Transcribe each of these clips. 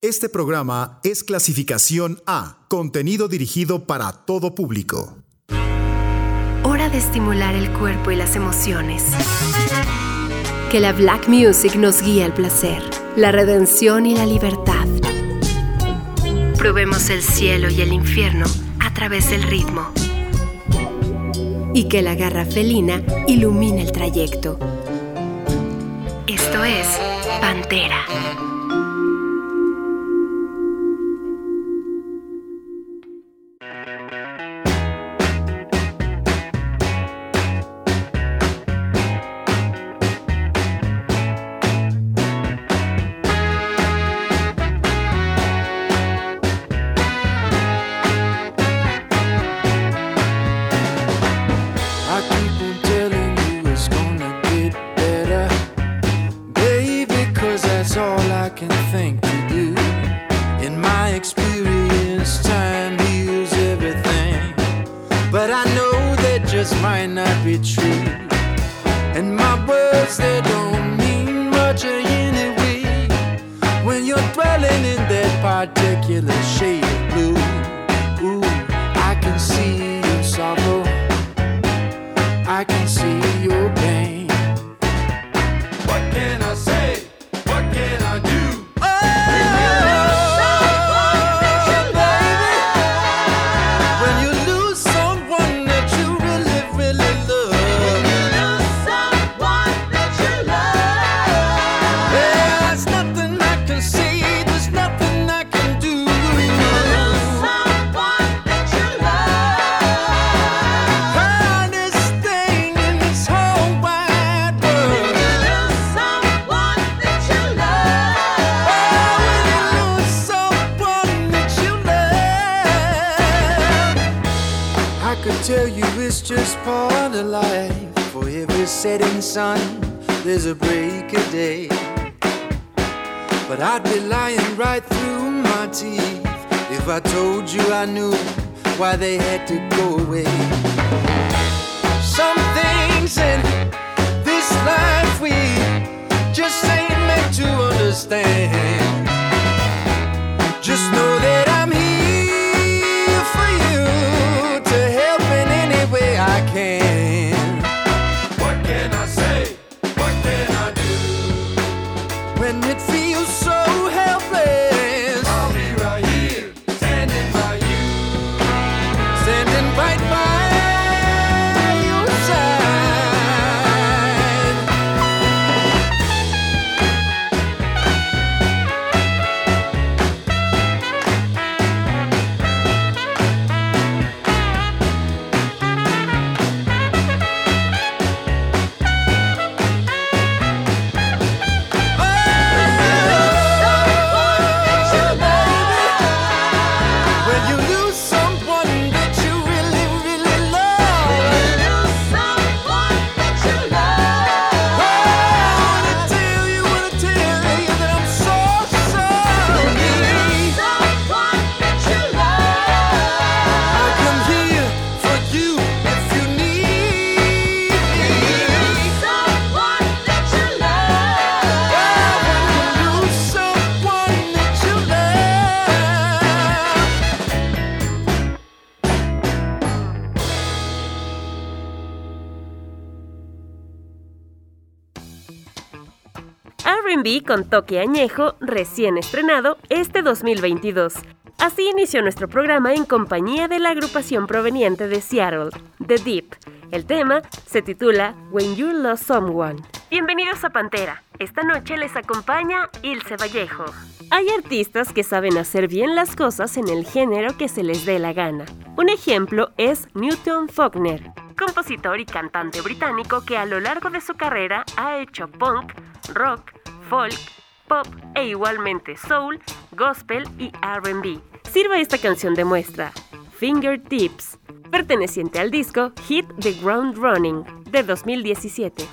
Este programa es clasificación A, contenido dirigido para todo público. Hora de estimular el cuerpo y las emociones. Que la Black Music nos guíe al placer, la redención y la libertad. Probemos el cielo y el infierno a través del ritmo. Y que la garra felina ilumine el trayecto. Esto es Pantera. Just part of life. For every setting sun, there's a break of day. But I'd be lying right through my teeth if I told you I knew why they had to go away. Some things in this life we just ain't meant to understand. Con toque añejo, recién estrenado este 2022. Así inició nuestro programa en compañía de la agrupación proveniente de Seattle, The Deep. El tema se titula When You Lost Someone. Bienvenidos a Pantera. Esta noche les acompaña Ilse Vallejo. Hay artistas que saben hacer bien las cosas en el género que se les dé la gana. Un ejemplo es Newton Faulkner, compositor y cantante británico que a lo largo de su carrera ha hecho punk, rock, folk, pop e igualmente soul, gospel y RB. Sirva esta canción de muestra, Fingertips, perteneciente al disco Hit the Ground Running de 2017.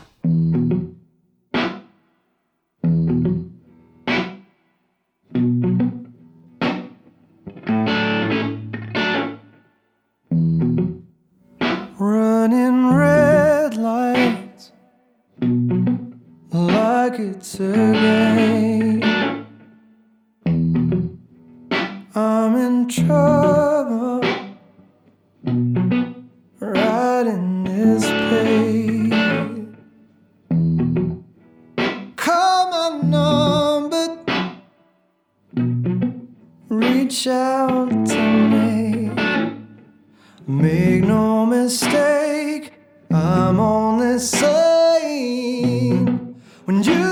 reach out to me. Make no mistake, I'm on the same. when you.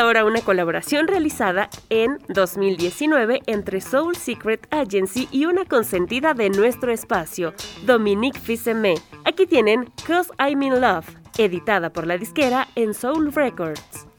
ahora una colaboración realizada en 2019 entre Soul Secret Agency y una consentida de nuestro espacio, Dominique Fisseme. Aquí tienen Cause I'm in Love, editada por la disquera en Soul Records.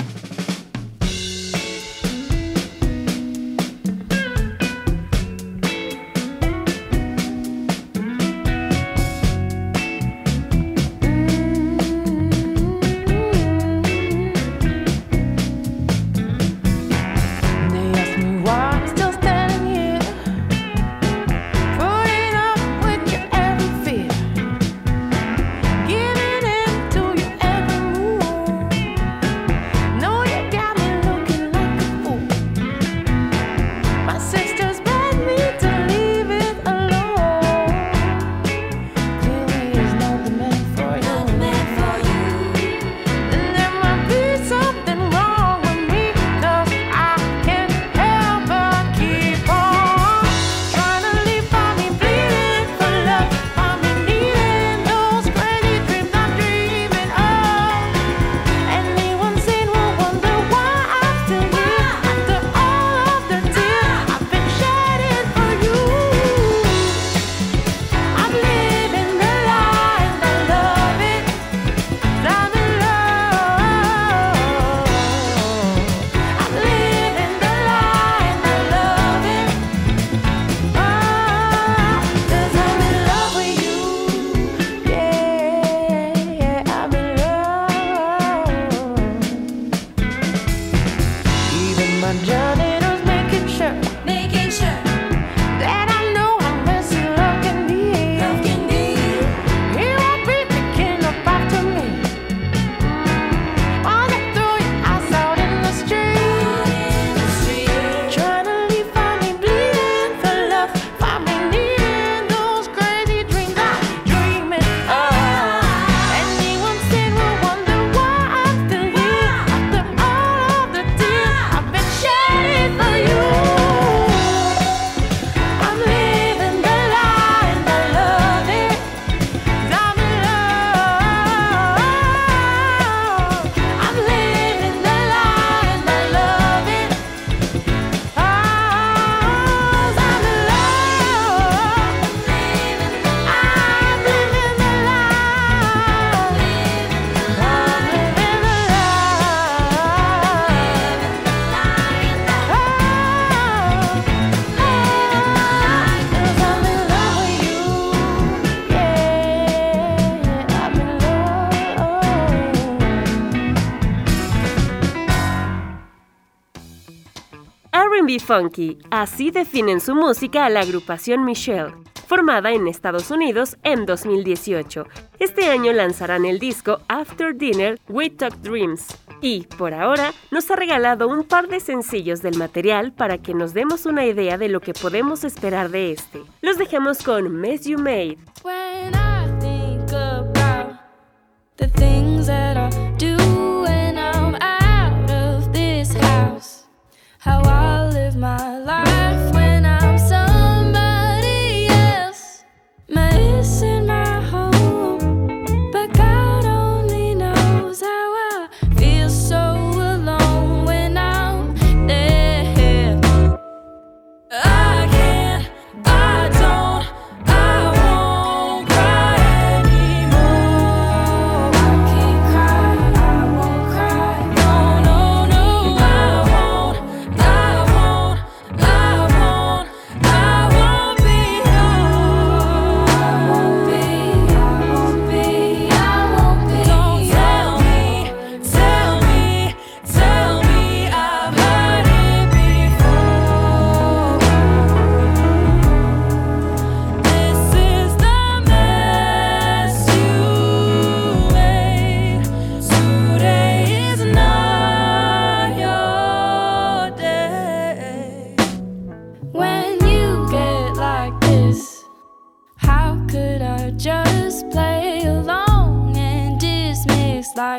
RB Funky, así definen su música a la agrupación Michelle, formada en Estados Unidos en 2018. Este año lanzarán el disco After Dinner We Talk Dreams. Y, por ahora, nos ha regalado un par de sencillos del material para que nos demos una idea de lo que podemos esperar de este. Los dejamos con Mess You Made.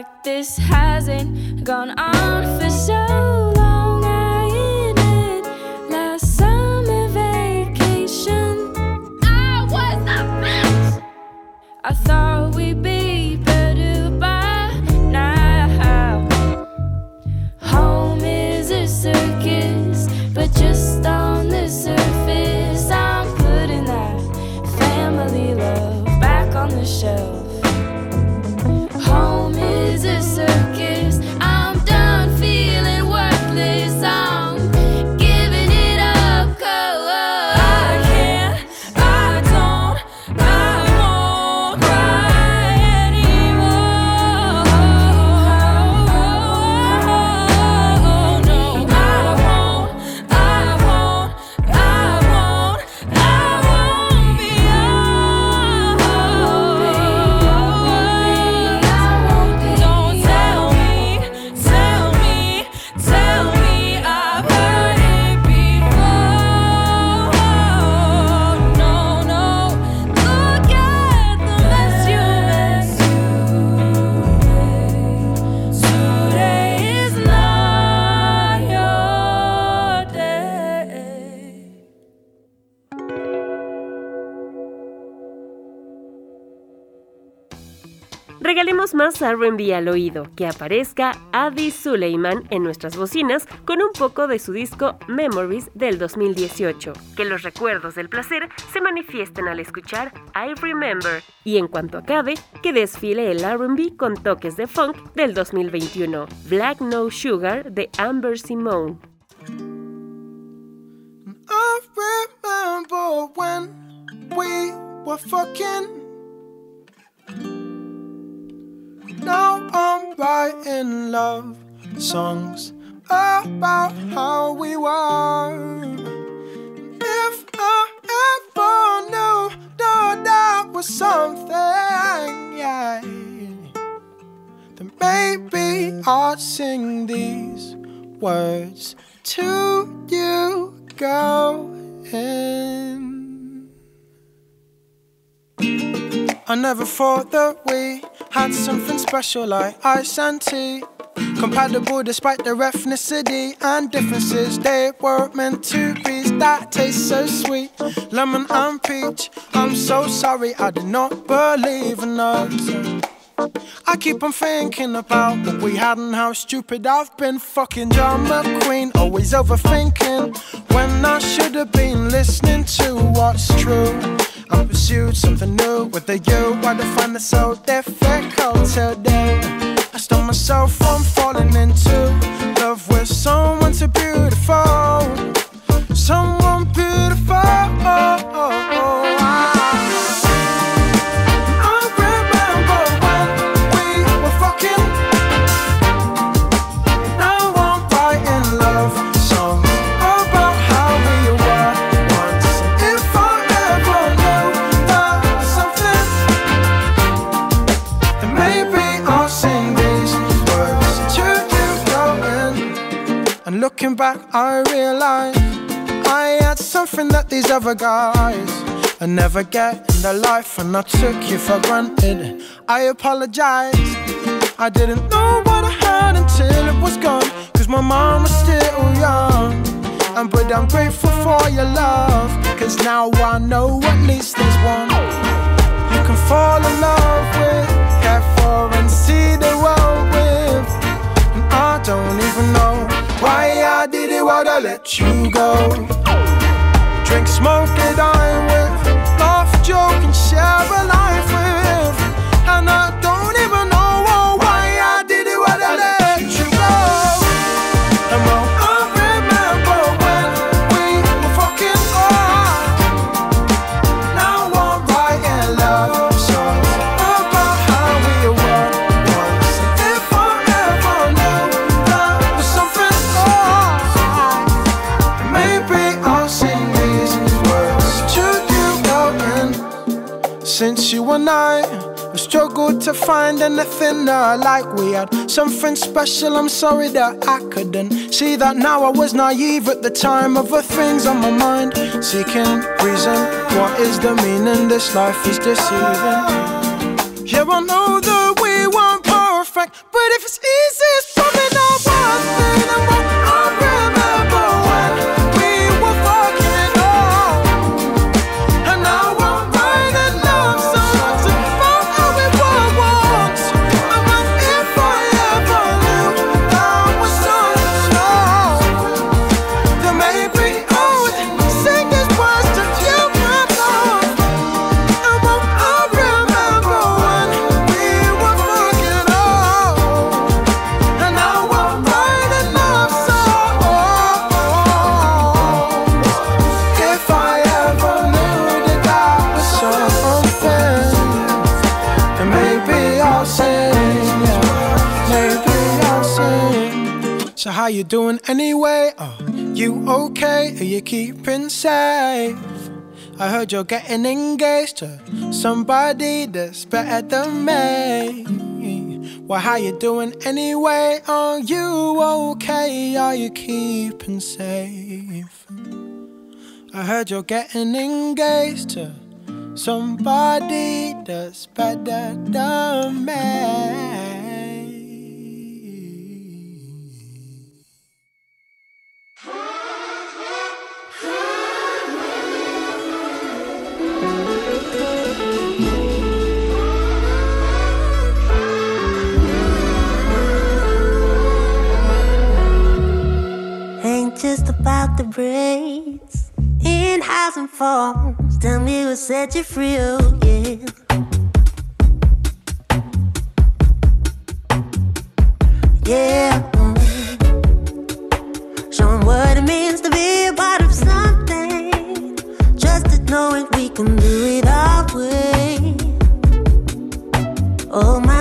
Like this hasn't gone on for so long? I admit, last summer vacation, I was a mess. I thought we'd be better by now. Home is a circus, but just on the surface, I'm putting that family love back on the shelf. RB al oído, que aparezca Adi Suleiman en nuestras bocinas con un poco de su disco Memories del 2018. Que los recuerdos del placer se manifiesten al escuchar I Remember. Y en cuanto acabe, que desfile el RB con toques de funk del 2021. Black No Sugar de Amber Simone. Now I'm writing love songs about how we were. If I ever knew that that was something, yeah, then maybe I'd sing these words to you, going. I never thought that we had something special like ice and tea. Compatible despite the ethnicity and differences. They weren't meant to be. That tastes so sweet. Lemon and peach. I'm so sorry, I did not believe in us. I keep on thinking about what we had and how stupid I've been. Fucking John McQueen, always overthinking. When I should have been listening to what's true. I pursued something new with a you. I find it so difficult today? I stop myself from falling into love with someone so beautiful. Someone looking back, I realized I had something that these other guys I never get in their life, and I took you for granted. I apologize. I didn't know what I had until it was gone. Cause my mom was still young. And but I'm grateful for your love. Cause now I know at least there's one you can fall in love with, care for, and see the world with. And I don't even know why I did it, why'd I let you go? Drink, smoke, and dine with, laugh, joke, and share a life with. And I you and I struggled to find anything that I like we had something special, I'm sorry that I couldn't see that now. I was naive at the time of the things on my mind, seeking reason. What is the meaning? This life is deceiving. Yeah, I know that we weren't perfect, but if it's easy, it's probably not one thing. Doing anyway? Oh, you okay? Are you keeping safe? I heard you're getting engaged to somebody that's better than me. Well, how you doing anyway? Are you okay? Are you keeping safe? I heard you're getting engaged to somebody that's better than me. Just about the braids in and falls. Tell me what set you free, oh yeah. Yeah. mm. What it means to be part of something. Just knowing we can do it our way. Oh, my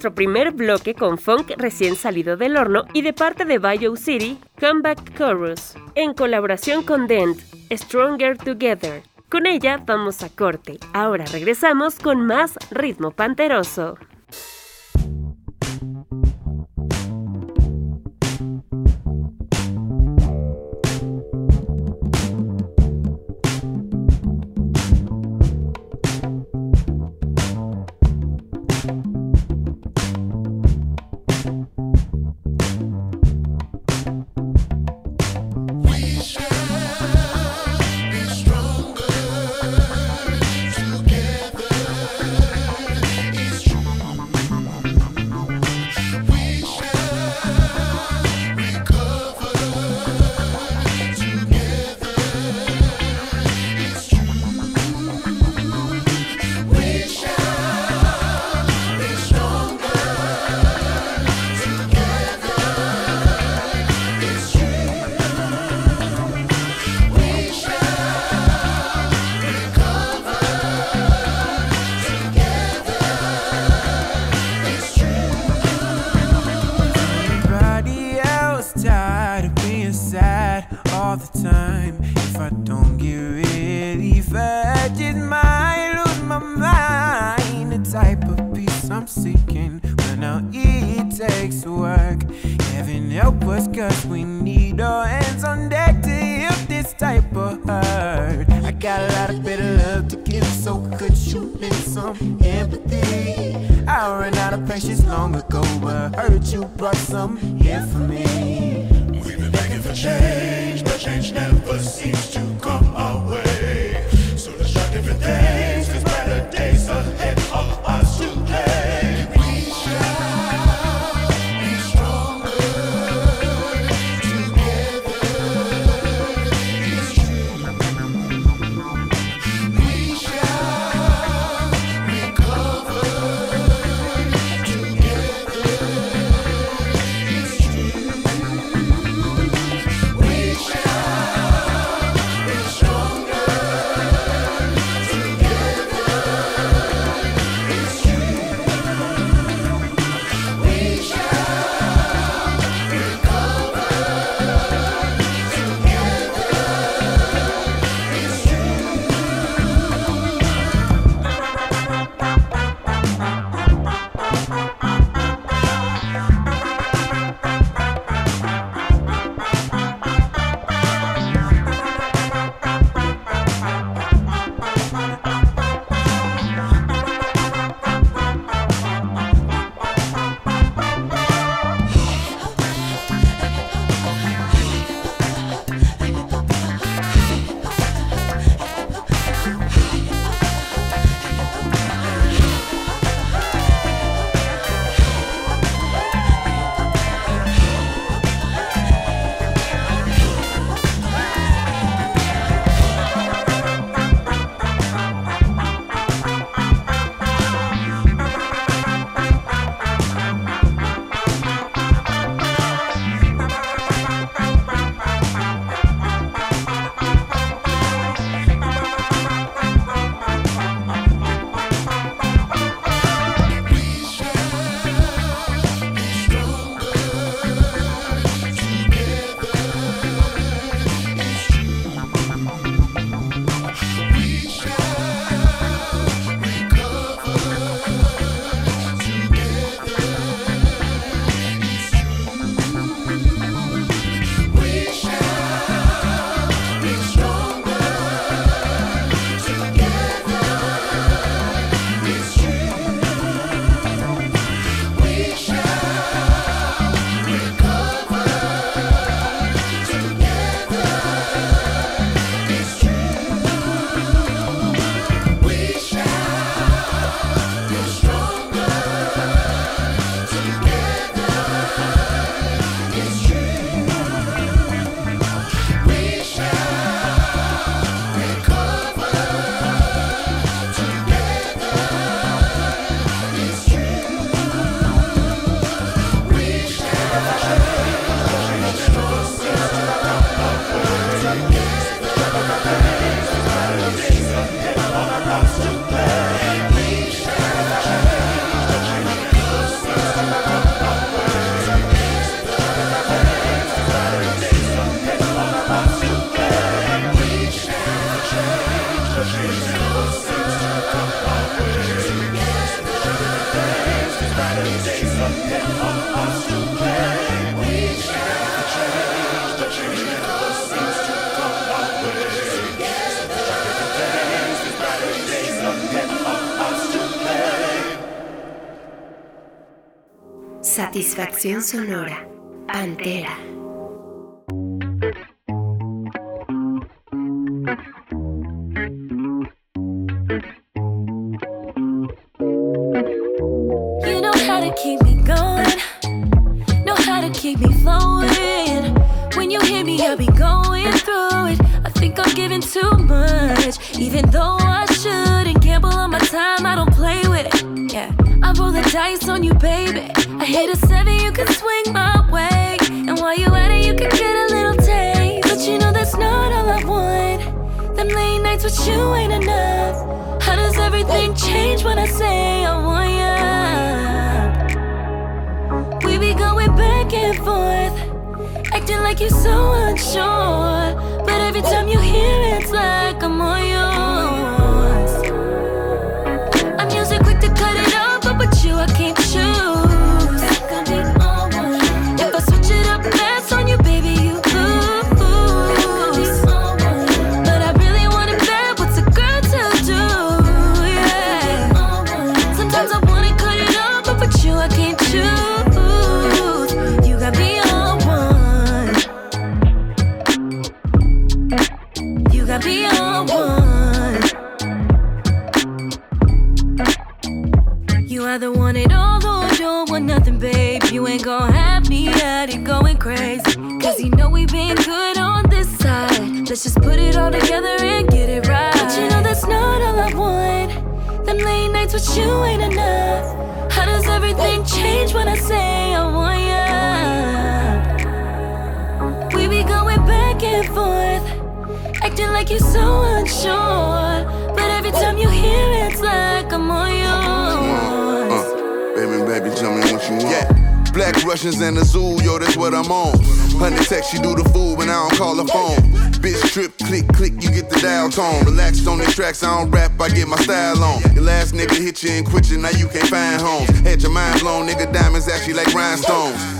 nuestro primer bloque con funk recién salido del horno y de parte de Bayou City, Comeback Chorus, en colaboración con Dent, Stronger Together. Con ella vamos a corte. Ahora regresamos con más ritmo panteroso. Sensación sonora. With you ain't enough. How does everything change when I say I want ya? We be going back and forth, acting like you're so unsure. But every time you hear it, it's like I'm on yours. Let's just put it all together and get it right. But you know that's not all I want. Them late nights with you ain't enough. How does everything change when I say I want ya? We be going back and forth, acting like you're so unsure. But every time you hear it, it's like I'm all yours. Black Russians and the zoo, yo, that's what I'm on. Honey text, you do the fool when I don't call the phone. Bitch trip, click, click, you get the dial tone. Relaxed on these tracks, I don't rap, I get my style on. Your last nigga hit you and quit you, now you can't find homes. Had your mind blown, nigga, diamonds actually like rhinestones.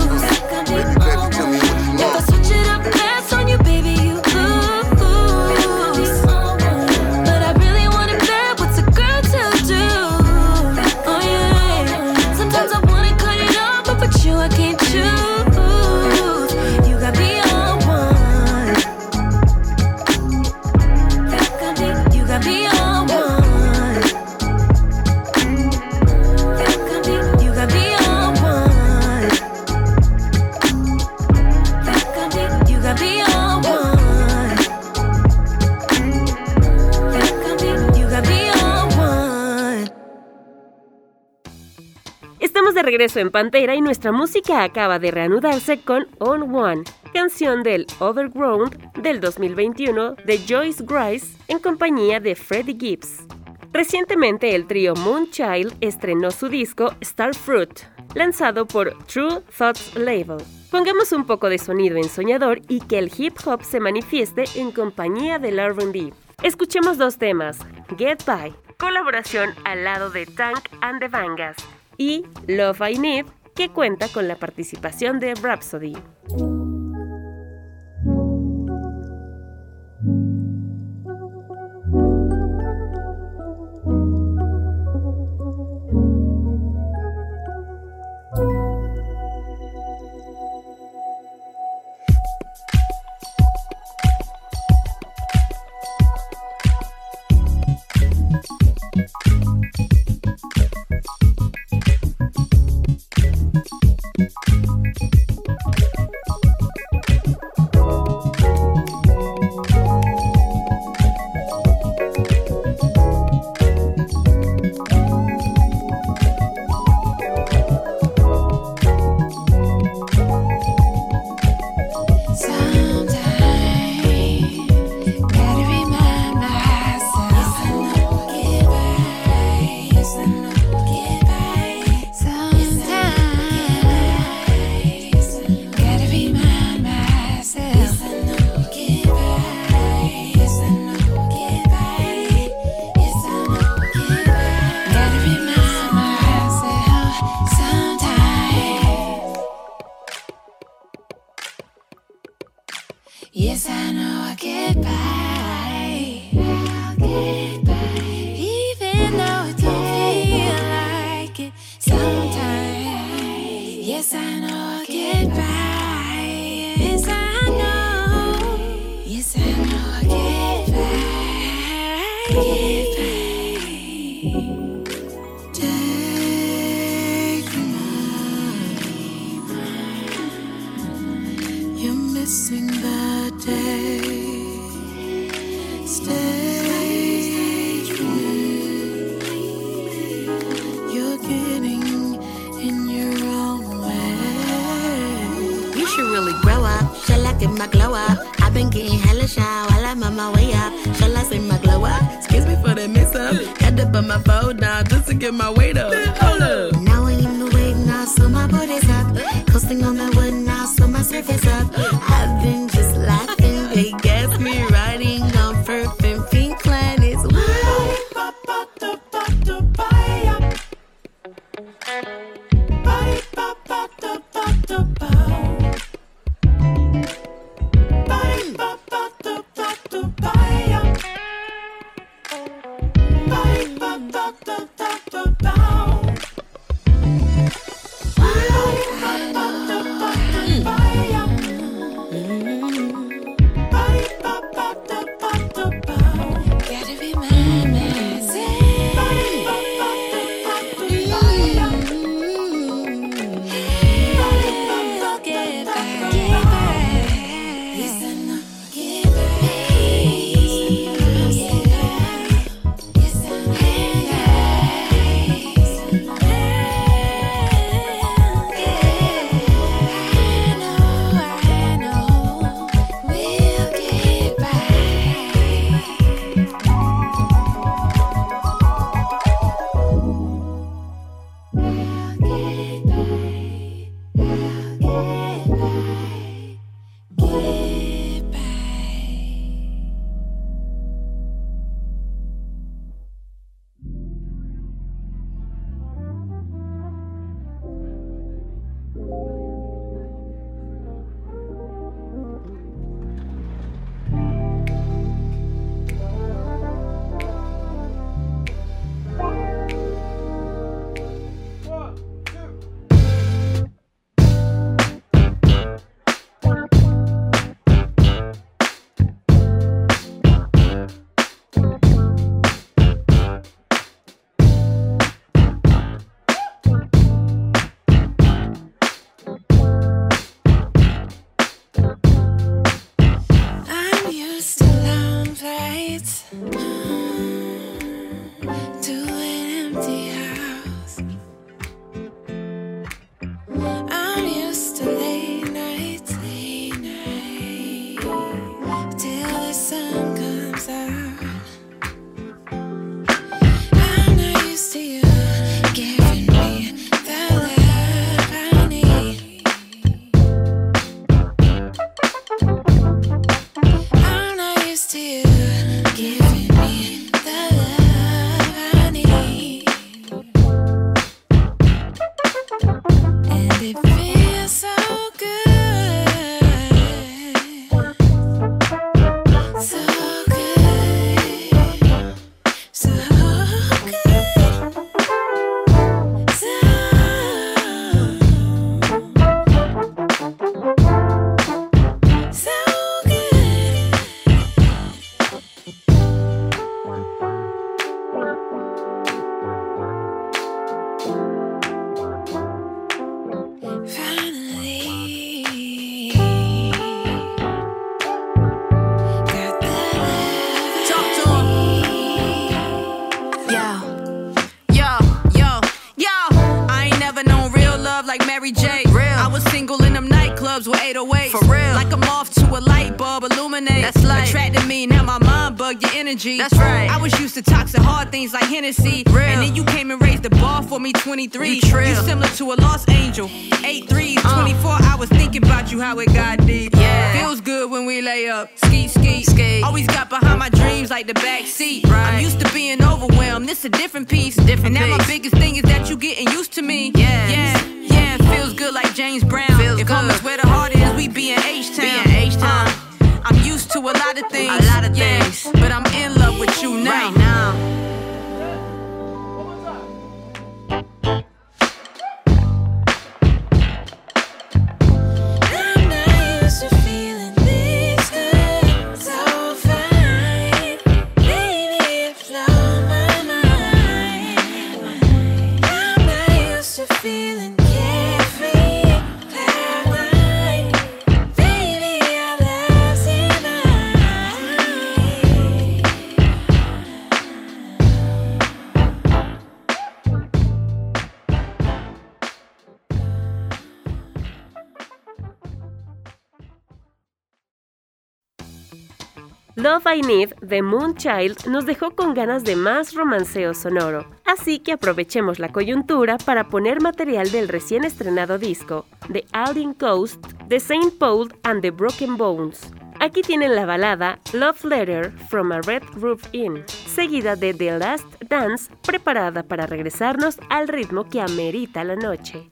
De regreso en Pantera y nuestra música acaba de reanudarse con On One, canción del Overground del 2021 de Joyce Grice en compañía de Freddie Gibbs. Recientemente el trío Moonchild estrenó su disco Starfruit, lanzado por True Thoughts Label. Pongamos un poco de sonido ensoñador y que el hip hop se manifieste en compañía del R&B. Escuchemos dos temas, Get By, colaboración al lado de Tank and the Vangas, y Love I Need, que cuenta con la participación de Rhapsody. The day. You're getting in your own way. You should really grow up. Shall I get my glow up? I've been getting hella shy while I'm on my way up. Shall I say my glow up? Excuse me for up. Had to put my phone down just to get my way Love I Need de Moonchild nos dejó con ganas de más romanceo sonoro, así que aprovechemos la coyuntura para poner material del recién estrenado disco, The Alien Coast, de Saint Paul and the Broken Bones. Aquí tienen la balada Love Letter from a Red Roof Inn, seguida de The Last Dance, preparada para regresarnos al ritmo que amerita la noche.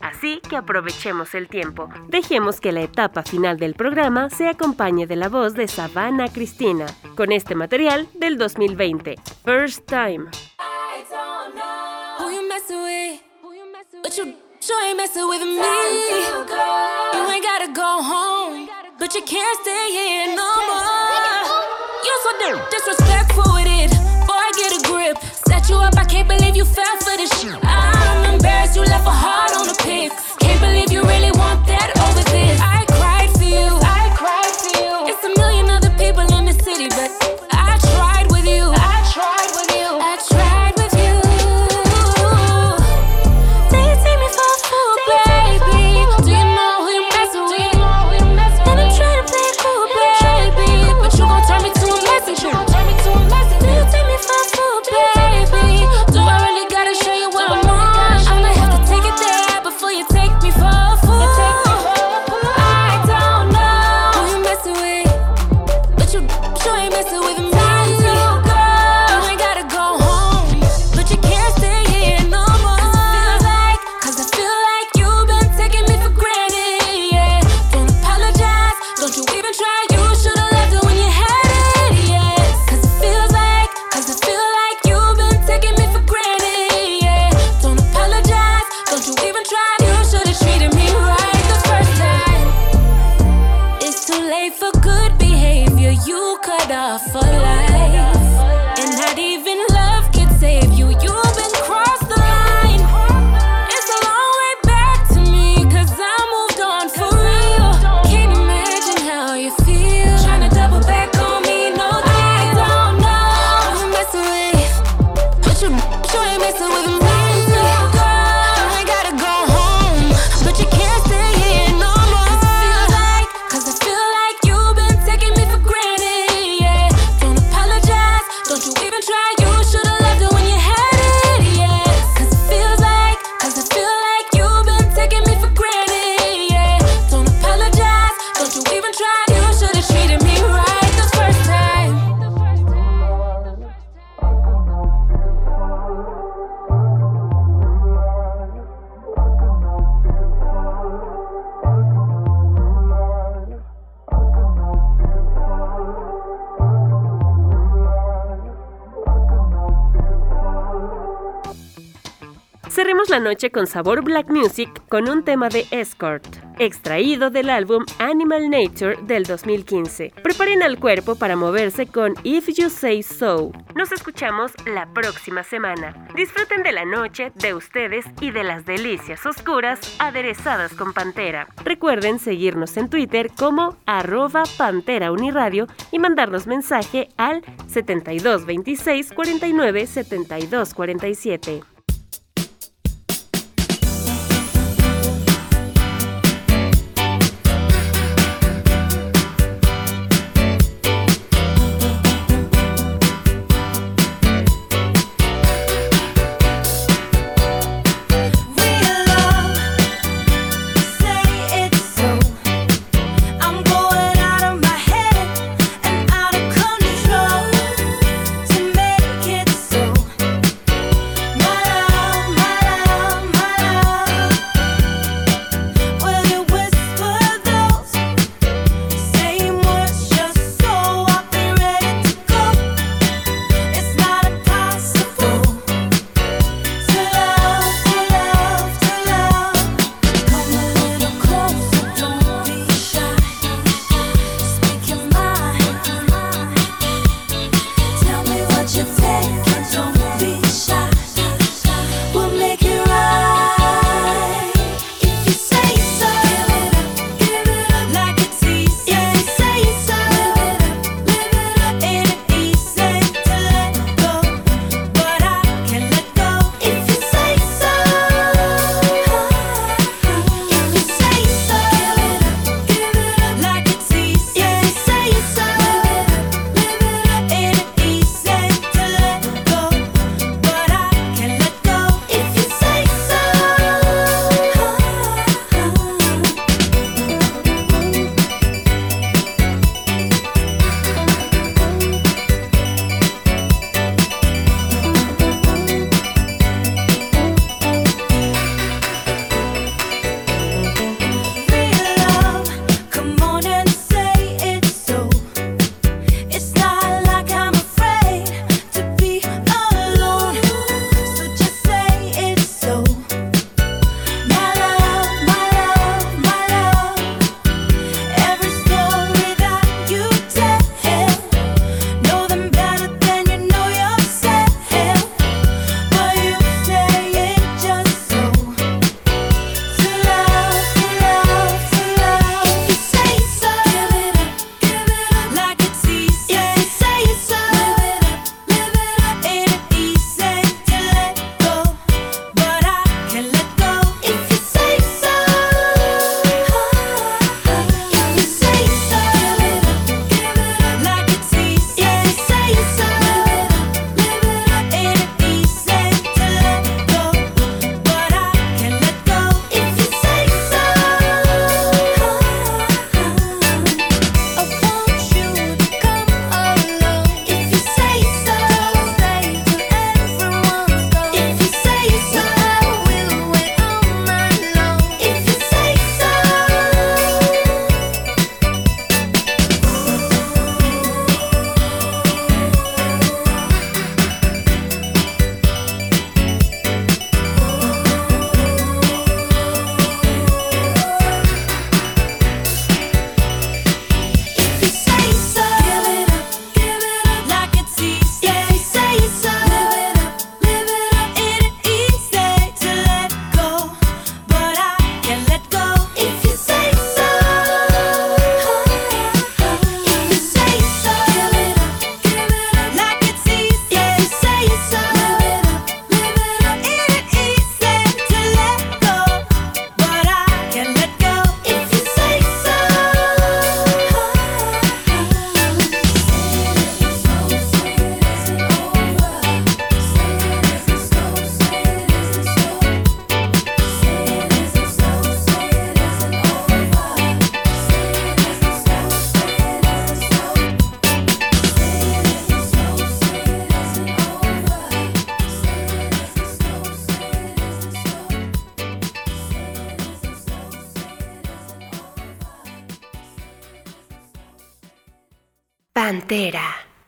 Así que aprovechemos el tiempo. Dejemos que la etapa final del programa se acompañe de la voz de Savannah Cristina, con este material del 2020, First Time. But you can't stay here no more. Disrespectful. Set you up, I can't believe you fell for this shit. I'm embarrassed you left a heart on the pick. Can't believe you really want that. La noche con sabor black music con un tema de Escort, extraído del álbum Animal Nature del 2015. Preparen al cuerpo para moverse con If You Say So. Nos escuchamos la próxima semana. Disfruten de la noche, de ustedes y de las delicias oscuras aderezadas con Pantera. Recuerden seguirnos en Twitter como arroba Pantera Uniradio y mandarnos mensaje al 7226 49 7247.